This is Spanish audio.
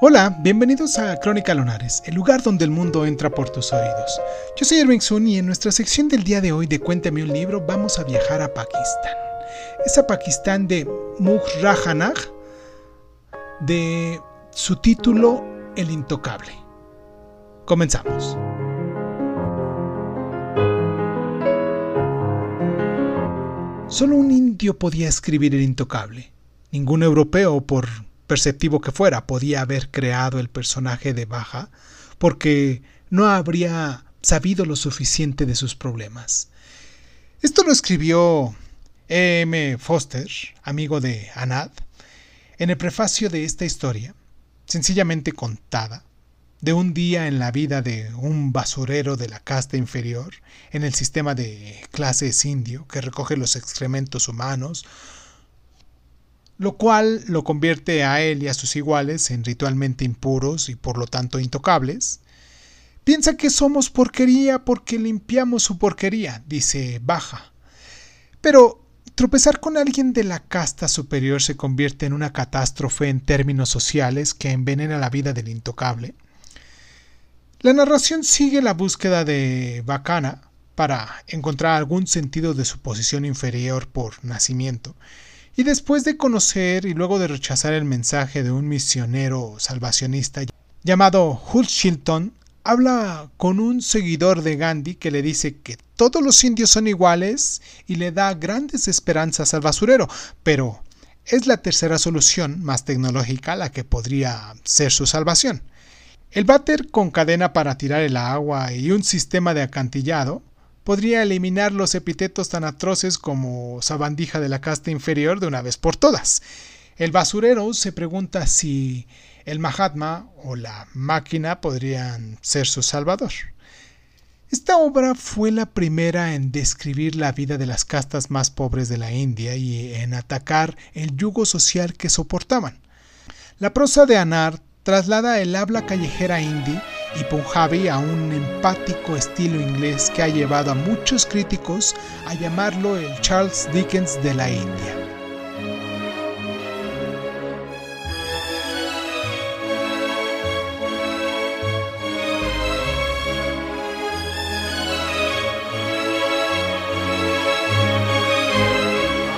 Hola, bienvenidos a Crónica Lonares, el lugar donde el mundo entra por tus oídos. Yo soy Irving Sun y en nuestra sección del día de hoy de Cuéntame un libro vamos a viajar a Pakistán. Es a Pakistán de Mujrahanag, de su título El Intocable. Comenzamos. Solo un indio podía escribir El Intocable. Ningún europeo, por perceptivo que fuera, podía haber creado el personaje de Baja, porque no habría sabido lo suficiente de sus problemas. Esto lo escribió E. M. Foster, amigo de Anad, en el prefacio de esta historia, sencillamente contada, de un día en la vida de un basurero de la casta inferior en el sistema de clases indio que recoge los excrementos humanos, lo cual lo convierte a él y a sus iguales en ritualmente impuros y por lo tanto intocables. Piensa que somos porquería porque limpiamos su porquería, dice Baja. Pero tropezar con alguien de la casta superior se convierte en una catástrofe en términos sociales que envenena la vida del intocable. La narración sigue la búsqueda de Bacana para encontrar algún sentido de su posición inferior por nacimiento y después de conocer y luego de rechazar el mensaje de un misionero salvacionista llamado Shilton, habla con un seguidor de Gandhi que le dice que todos los indios son iguales y le da grandes esperanzas al basurero, pero es la tercera solución más tecnológica la que podría ser su salvación. El váter con cadena para tirar el agua y un sistema de acantillado podría eliminar los epítetos tan atroces como sabandija de la casta inferior de una vez por todas. El basurero se pregunta si el Mahatma o la máquina podrían ser su salvador. Esta obra fue la primera en describir la vida de las castas más pobres de la India y en atacar el yugo social que soportaban. La prosa de Anar traslada el habla callejera hindi y punjabi a un empático estilo inglés que ha llevado a muchos críticos a llamarlo el Charles Dickens de la India.